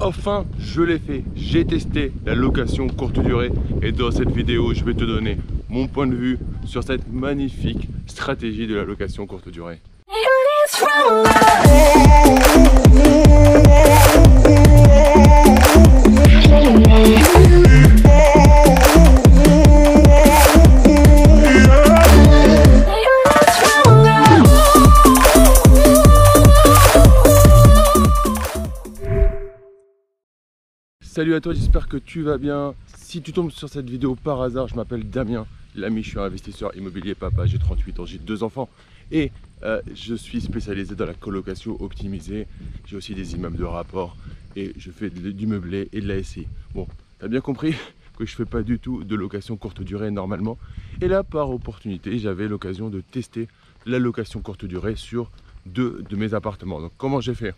Enfin, je l'ai fait. J'ai testé la location courte durée et dans cette vidéo, je vais te donner mon point de vue sur cette magnifique stratégie de la location courte durée. Salut à toi, j'espère que tu vas bien. Si tu tombes sur cette vidéo par hasard, je m'appelle Damien, l'ami, je suis investisseur immobilier papa, j'ai 38 ans, j'ai deux enfants et euh, je suis spécialisé dans la colocation optimisée. J'ai aussi des immeubles de rapport et je fais du meublé et de la SI. Bon, tu as bien compris que je fais pas du tout de location courte durée normalement. Et là, par opportunité, j'avais l'occasion de tester la location courte durée sur deux de mes appartements. Donc comment j'ai fait?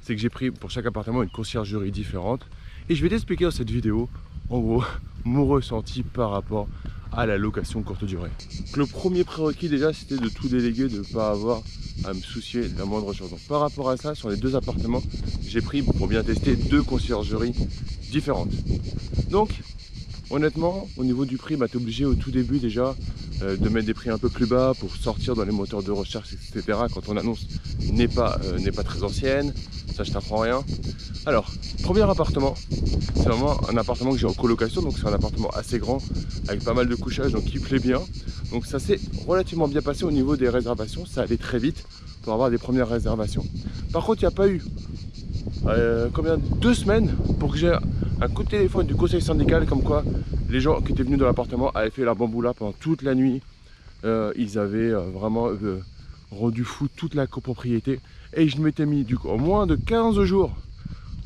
C'est que j'ai pris pour chaque appartement une conciergerie différente et je vais t'expliquer dans cette vidéo, en gros, mon ressenti par rapport à la location courte durée. le premier prérequis déjà, c'était de tout déléguer, de ne pas avoir à me soucier de la moindre chose. Donc, par rapport à ça, sur les deux appartements, j'ai pris, pour bien tester, deux conciergeries différentes. Donc, honnêtement, au niveau du prix, bah, tu es obligé au tout début déjà euh, de mettre des prix un peu plus bas pour sortir dans les moteurs de recherche, etc. Quand ton annonce n'est pas, euh, n'est pas très ancienne, ça je t'apprends rien. Alors, premier appartement, c'est vraiment un appartement que j'ai en colocation, donc c'est un appartement assez grand, avec pas mal de couchage, donc qui plaît bien. Donc ça s'est relativement bien passé au niveau des réservations, ça allait très vite pour avoir des premières réservations. Par contre, il n'y a pas eu euh, combien deux semaines pour que j'ai un coup de téléphone du conseil syndical comme quoi les gens qui étaient venus dans l'appartement avaient fait la bamboula pendant toute la nuit. Euh, ils avaient euh, vraiment rendu fou toute la copropriété et je m'étais mis du coup en moins de 15 jours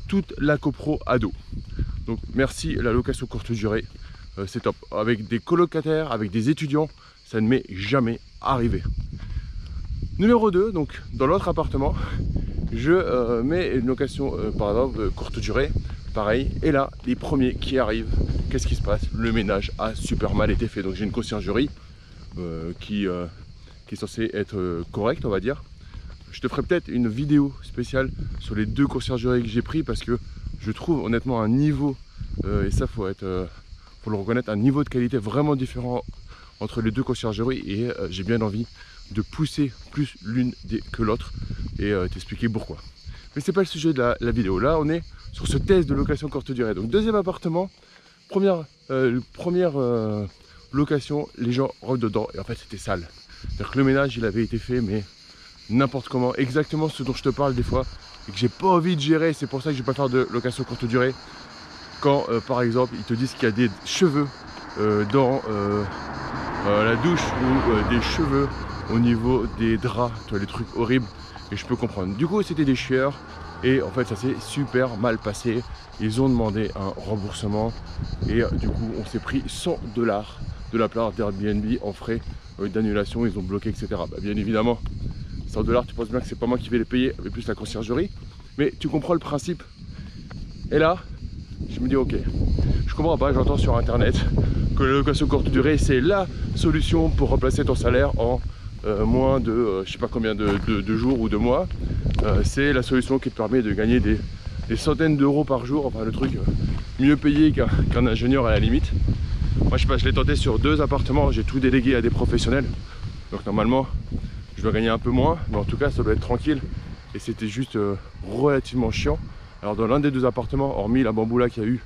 toute la copro ado. Donc merci la location courte durée, euh, c'est top. Avec des colocataires, avec des étudiants, ça ne m'est jamais arrivé. Numéro 2, donc dans l'autre appartement, je euh, mets une location euh, par exemple courte durée, pareil. Et là, les premiers qui arrivent, qu'est-ce qui se passe? Le ménage a super mal été fait. Donc j'ai une conciergerie qui, qui est censée être correcte, on va dire. Je te ferai peut-être une vidéo spéciale sur les deux conciergeries que j'ai pris parce que je trouve honnêtement un niveau, euh, et ça faut être, euh, le reconnaître, un niveau de qualité vraiment différent entre les deux conciergeries et euh, j'ai bien envie de pousser plus l'une que l'autre et t'expliquer pourquoi. Mais c'est pas le sujet de la, vidéo. Là, on est sur ce test de location courte durée. Donc deuxième appartement, première, première location, les gens rentrent dedans et en fait c'était sale. C'est-à-dire que le ménage il avait été fait mais n'importe comment, exactement ce dont je te parle des fois, et que j'ai pas envie de gérer, c'est pour ça que je vais pas faire de location courte durée. Quand euh, par exemple ils te disent qu'il y a des cheveux euh, dans euh, la douche ou des cheveux au niveau des draps, tu vois, les trucs horribles, et je peux comprendre. Du coup c'était des chieurs, et en fait ça s'est super mal passé. Ils ont demandé un remboursement, et du coup on s'est pris 100 dollars de la part d'Airbnb en frais d'annulation, ils ont bloqué, etc. Bah, bien évidemment, 100 dollars, tu penses bien que c'est pas moi qui vais les payer, mais plus la conciergerie. Mais tu comprends le principe. Et là, je me dis ok, je comprends pas, j'entends sur internet que la location courte durée c'est la solution pour remplacer ton salaire en euh, moins de euh, je sais pas combien de, jours ou de mois. Euh, c'est la solution qui te permet de gagner des, centaines d'euros par jour, enfin le truc mieux payé qu'un ingénieur à la limite. Moi je sais pas, je l'ai tenté sur deux appartements, j'ai tout délégué à des professionnels. Donc normalement je dois gagner un peu moins, mais en tout cas ça doit être tranquille. Et c'était juste euh, relativement chiant. Alors dans l'un des deux appartements, hormis la bamboula qu'il y a eu,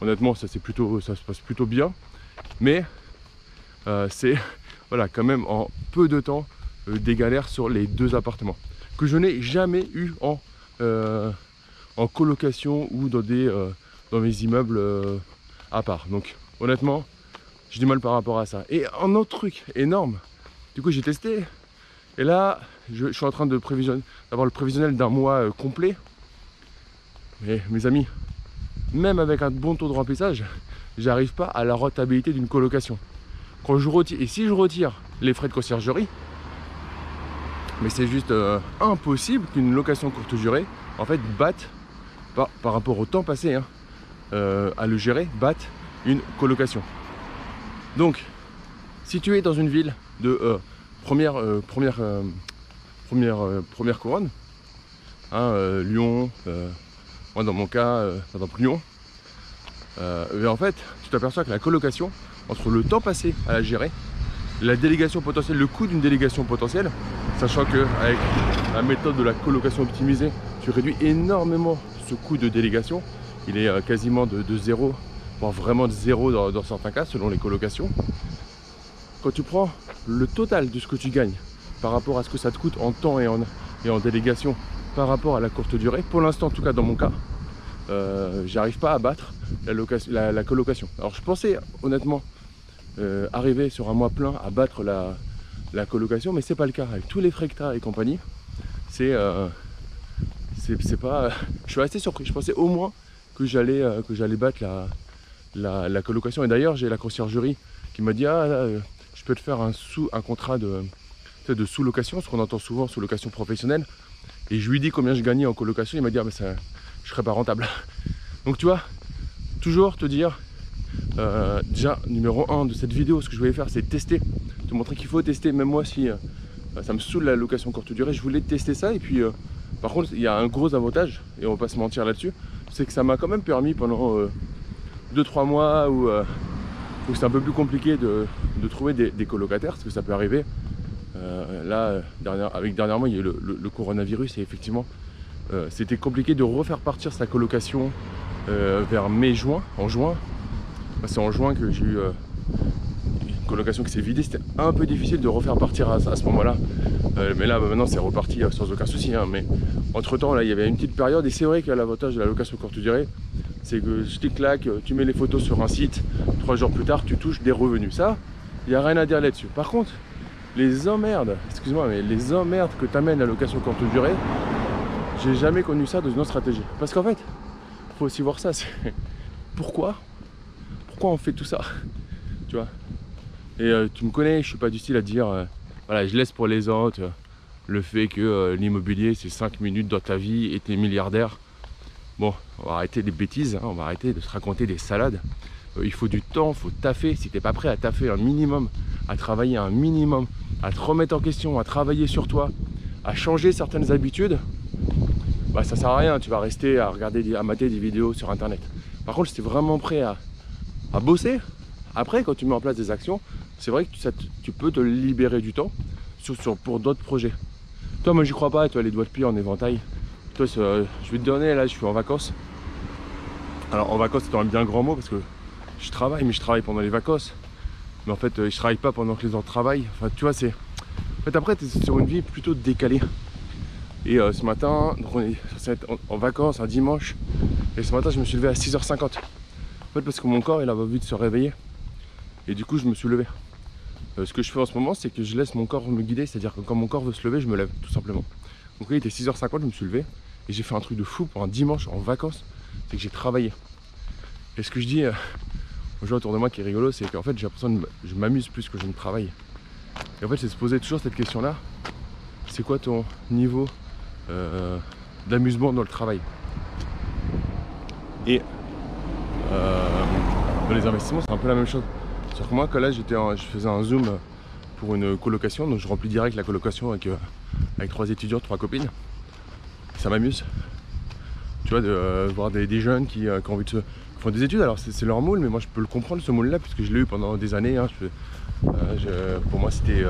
honnêtement ça, plutôt, ça se passe plutôt bien. Mais euh, c'est voilà, quand même en peu de temps euh, des galères sur les deux appartements. Que je n'ai jamais eu en, en colocation ou dans, des, dans mes immeubles à part. Donc honnêtement, j'ai du mal par rapport à ça. Et un autre truc énorme, du coup j'ai testé et là, je, suis en train d'avoir le prévisionnel d'un mois euh, complet. Mais mes amis, même avec un bon taux de remplissage, j'arrive pas à la rentabilité d'une colocation. Quand je retire, et si je retire les frais de conciergerie, mais c'est juste euh, impossible qu'une location courte durée, en fait, batte, par, par rapport au temps passé hein, euh, à le gérer, batte une colocation. Donc, si tu es dans une ville de première, euh, première, euh, première, euh, première couronne. Hein, Lyon, moi dans mon cas, va plus long. mais en fait, tu t'aperçois que la colocation, entre le temps passé à la gérer, la délégation potentielle, le coût d'une délégation potentielle, sachant que avec la méthode de la colocation optimisée, tu réduis énormément ce coût de délégation. Il est quasiment de, zéro, voire vraiment de zéro dans, certains cas, selon les colocations. Quand tu prends le total de ce que tu gagnes par rapport à ce que ça te coûte en temps et en, et en délégation par rapport à la courte durée, pour l'instant en tout cas dans mon cas, euh, j'arrive pas à battre la, la, colocation. Alors je pensais honnêtement euh, arriver sur un mois plein à battre la, la colocation, mais c'est pas le cas. Avec tous les frais et compagnie, c'est euh, pas. Je suis resté surpris. Je pensais au moins que j'allais que j'allais battre la, la, colocation. Et d'ailleurs, j'ai la conciergerie qui m'a dit ah je peux te faire un sous un contrat de de sous-location, ce qu'on entend souvent sous-location professionnelle. Et je lui dis combien je gagnais en colocation. Il m'a dit ah mais ça, je serais pas rentable. Donc tu vois, toujours te dire euh, déjà, numéro 1 de cette vidéo, ce que je voulais faire, c'est tester, te montrer qu'il faut tester, même moi si euh, ça me saoule la location courte durée, je voulais tester ça. Et puis, euh, par contre, il y a un gros avantage, et on va pas se mentir là-dessus, c'est que ça m'a quand même permis pendant 2-3 mois où, c'est un peu plus compliqué de, trouver des, colocataires, parce que ça peut arriver. là, avec dernièrement, il y a eu le, coronavirus, et effectivement, c'était compliqué de refaire partir sa colocation vers mai-juin, en juin, c'est en juin que j'ai eu euh, une colocation qui s'est vidée. C'était un peu difficile de refaire partir à, ce moment-là. Euh, mais là, bah, maintenant, c'est reparti euh, sans aucun souci. Hein. Mais entre-temps, là, il y avait une petite période. Et c'est vrai que l'avantage de la location courte durée, c'est que je clic-clac, tu mets les photos sur un site. Trois jours plus tard, tu touches des revenus. Ça, il n'y a rien à dire là-dessus. Par contre, les emmerdes, excuse-moi, mais les emmerdes que t'amènes la location courte durée, j'ai jamais connu ça dans une autre stratégie. Parce qu'en fait, faut aussi voir ça. Pourquoi pourquoi on fait tout ça Tu vois Et euh, tu me connais, je suis pas du style à dire, euh, voilà, je laisse pour les autres euh, le fait que l'immobilier c'est 5 minutes dans ta vie et t'es milliardaire. Bon, on va arrêter les bêtises, hein, on va arrêter de se raconter des salades. il faut du temps, il faut taffer. Si t'es pas prêt à taffer un minimum, à travailler un minimum, à te remettre en question, à travailler sur toi, à changer certaines habitudes, bah ça sert à rien, tu vas rester à regarder, à mater des vidéos sur internet. Par contre, si tu es vraiment prêt à, à bosser. Après, quand tu mets en place des actions, c'est vrai que tu, peux te libérer du temps pour d'autres projets. Toi, moi, j'y crois pas. Toi, les doigts de pied en éventail. Toi, je vais te donner, là, je suis en vacances. Alors, en vacances, c'est un bien grand mot parce que je travaille, mais je travaille pendant les vacances. Mais en fait, euh, je travaille pas pendant que les autres travaillent. Enfin, tu vois, c'est. En fait, après, tu es sur une vie plutôt décalée. Et euh, ce matin, donc on est en vacances, un dimanche. Et ce matin, je me suis levé à 6h50 parce que mon corps il avait envie de se réveiller. Et du coup je me suis levé. Euh, ce que je fais en ce moment c'est que je laisse mon corps me guider, c'est-à-dire que quand mon corps veut se lever, je me lève tout simplement. Donc il était 6h50, je me suis levé et j'ai fait un truc de fou pour un dimanche en vacances, c'est que j'ai travaillé. Et ce que je dis euh, aux gens autour de moi qui est rigolo, c'est qu'en fait j'ai l'impression que je m'amuse plus que je ne travaille. Et en fait c'est se poser toujours cette question là, c'est quoi ton niveau euh, d'amusement dans le travail? Et euh, dans les investissements, c'est un peu la même chose. Sauf que moi, quand là, je faisais un zoom pour une colocation, donc je remplis direct la colocation avec, avec trois étudiants, trois copines. Ça m'amuse. Tu vois, de euh, voir des, jeunes qui, ont envie de se, font des études. Alors c'est leur moule, mais moi je peux le comprendre ce moule-là, puisque je l'ai eu pendant des années. Hein. pour moi, c'était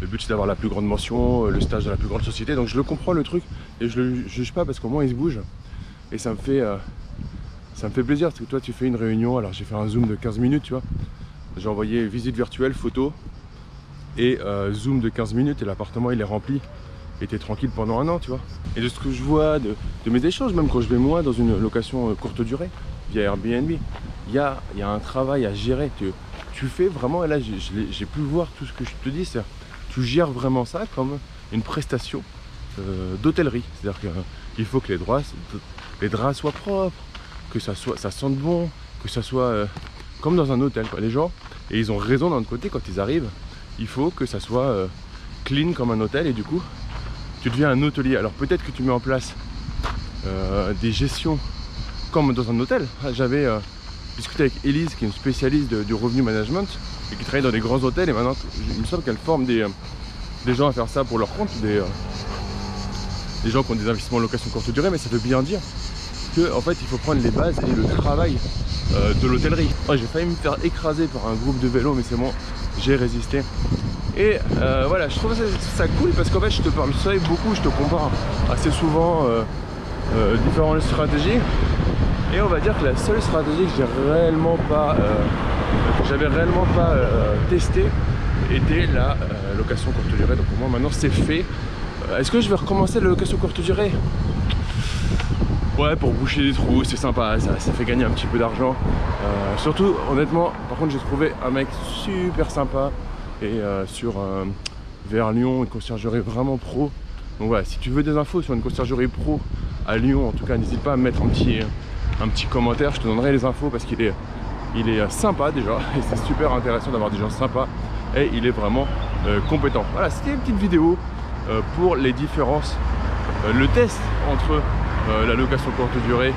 le but, c'est d'avoir la plus grande mention, le stage de la plus grande société. Donc je le comprends le truc et je le juge pas parce qu'au moins il se bouge et ça me fait ça me fait plaisir parce que toi tu fais une réunion, alors j'ai fait un zoom de 15 minutes, tu vois. J'ai envoyé visite virtuelle, photo et euh, zoom de 15 minutes et l'appartement il est rempli et t'es tranquille pendant un an, tu vois. Et de ce que je vois, de, mes échanges, même quand je vais moi dans une location euh, courte durée via Airbnb, il y a, y a, un travail à gérer. Tu, tu fais vraiment, et là j'ai pu voir tout ce que je te dis, c'est tu gères vraiment ça comme une prestation euh, d'hôtellerie. C'est-à-dire qu'il faut que les, droits, les draps soient propres, que ça, soit, ça sente bon, que ça soit euh, comme dans un hôtel. Quoi. Les gens, et ils ont raison d'un côté, quand ils arrivent, il faut que ça soit euh, clean comme un hôtel et du coup, tu deviens un hôtelier. Alors peut-être que tu mets en place euh, des gestions comme dans un hôtel. Ah, j'avais discuté avec Elise, qui est une spécialiste du revenu management et qui travaille dans des grands hôtels et maintenant, il me semble qu'elle forme des, des gens à faire ça pour leur compte, des, gens qui ont des investissements en location courte durée, mais ça veut bien dire que en fait il faut prendre les bases et le travail euh, de l'hôtellerie. Oh, j'ai failli me faire écraser par un groupe de vélos mais c'est bon, j'ai résisté. Et euh, voilà, je trouve ça, cool parce qu'en fait je te parle ça beaucoup, je te compare assez souvent euh, différentes stratégies. Et on va dire que la seule stratégie que j'avais réellement pas testé était la location courte durée. Donc pour moi maintenant c'est fait. Est-ce que je vais recommencer la location courte durée? Ouais, pour boucher les trous, c'est sympa, ça, fait gagner un petit peu d'argent. Euh, surtout, honnêtement, par contre, j'ai trouvé un mec super sympa et euh, sur euh, vers Lyon, une conciergerie vraiment pro. Donc voilà, si tu veux des infos sur une conciergerie pro à Lyon, en tout cas, n'hésite pas à me mettre un petit, un petit commentaire, je te donnerai les infos parce qu'il est, il est sympa déjà et c'est super intéressant d'avoir des gens sympas et il est vraiment compétent. Voilà, c'était une petite vidéo pour les différences, le test entre euh, la location courte durée.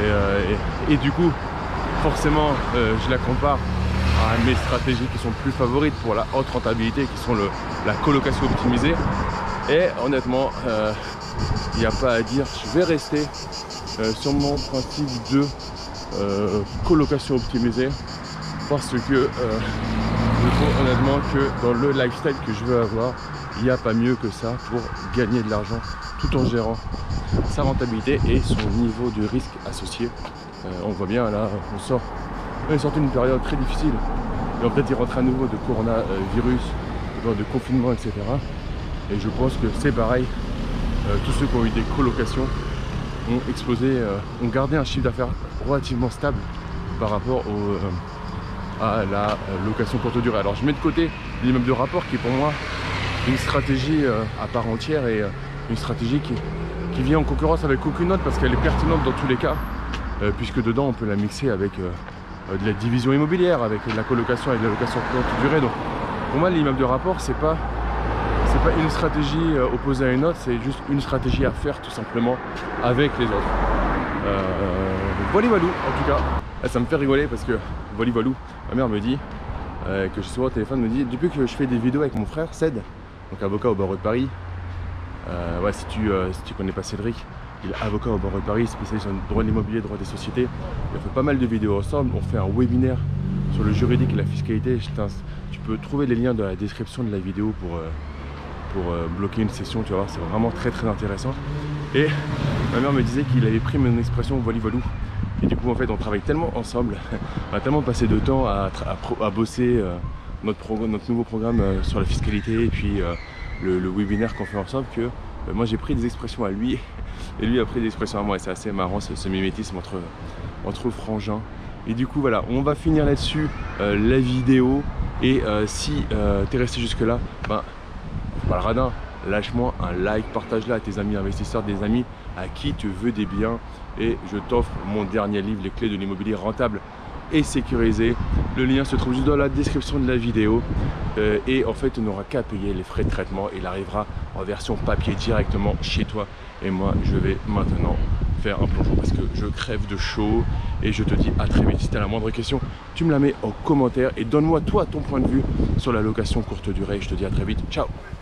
Euh, et, du coup, forcément, euh, je la compare mes stratégies qui sont plus favorites pour la haute rentabilité, qui sont le, la colocation optimisée. Et honnêtement, il n'y a pas à dire, je vais rester sur mon principe de colocation optimisée parce que je trouve honnêtement que dans le lifestyle que je veux avoir, il n'y a pas mieux que ça pour gagner de l'argent tout en gérant sa rentabilité et son niveau de risque associé. Euh, on voit bien là, on sort, on est sorti d'une période très difficile. Et peut-être y rentrer à nouveau de coronavirus, de confinement, etc. Et je pense que c'est pareil. Euh, tous ceux qui ont eu des colocations ont euh, ont gardé un chiffre d'affaires relativement stable par rapport à la location courte durée. Alors je mets de côté l'immeuble de rapport qui est pour moi une stratégie à part entière et une stratégie qui, qui vient en concurrence avec aucune autre parce qu'elle est pertinente dans tous les cas, euh, puisque dedans on peut la mixer avec euh, euh, de la division immobilière, avec la colocation et de la location courte durée. Donc pour moi l'immeuble de rapport c'est pas c'est pas une stratégie opposée à une autre, c'est juste une stratégie à faire tout simplement avec les autres. Euh, voilà en tout cas. Ah, ça me fait rigoler parce que voilà ma mère me dit que je suis au téléphone me dit depuis que je fais des vidéos avec mon frère Ced, donc avocat au barreau de Paris, euh, ouais, si tu, euh, si tu connais pas Cédric, il est avocat au barreau de Paris, spécialisé en droit de l'immobilier, droit des sociétés. On fait pas mal de vidéos ensemble. On fait un webinaire sur le juridique et la fiscalité. Tu peux trouver les liens dans la description de la vidéo pour, euh, pour bloquer une session. Tu vas voir, c'est vraiment très très intéressant. Et ma mère me disait qu'il avait pris mon expression voli volou. Et du coup, en fait, on travaille tellement ensemble, on a tellement passé de temps à, bosser notre, notre, nouveau programme sur la fiscalité et puis le, webinaire qu'on fait ensemble que euh, moi j'ai pris des expressions à lui. Et lui a pris des expressions à moi. Et c'est assez marrant ce, mimétisme entre, entre frangins. Et du coup voilà, on va finir là-dessus euh, la vidéo. Et euh, si tu es resté jusque là, ben pas le radin, lâche-moi un like, partage-la à tes amis investisseurs, des amis à qui tu veux des biens. Et je t'offre mon dernier livre, les clés de l'immobilier rentable et sécurisé. Le lien se trouve juste dans la description de la vidéo. Euh, et en fait, tu n'auras qu'à payer les frais de traitement. Il arrivera en version papier directement chez toi. Et moi, je vais maintenant faire un plongeon parce que je crève de chaud. Et je te dis à très vite. Si tu as la moindre question, tu me la mets en commentaire et donne-moi toi ton point de vue sur la location courte durée. Je te dis à très vite. Ciao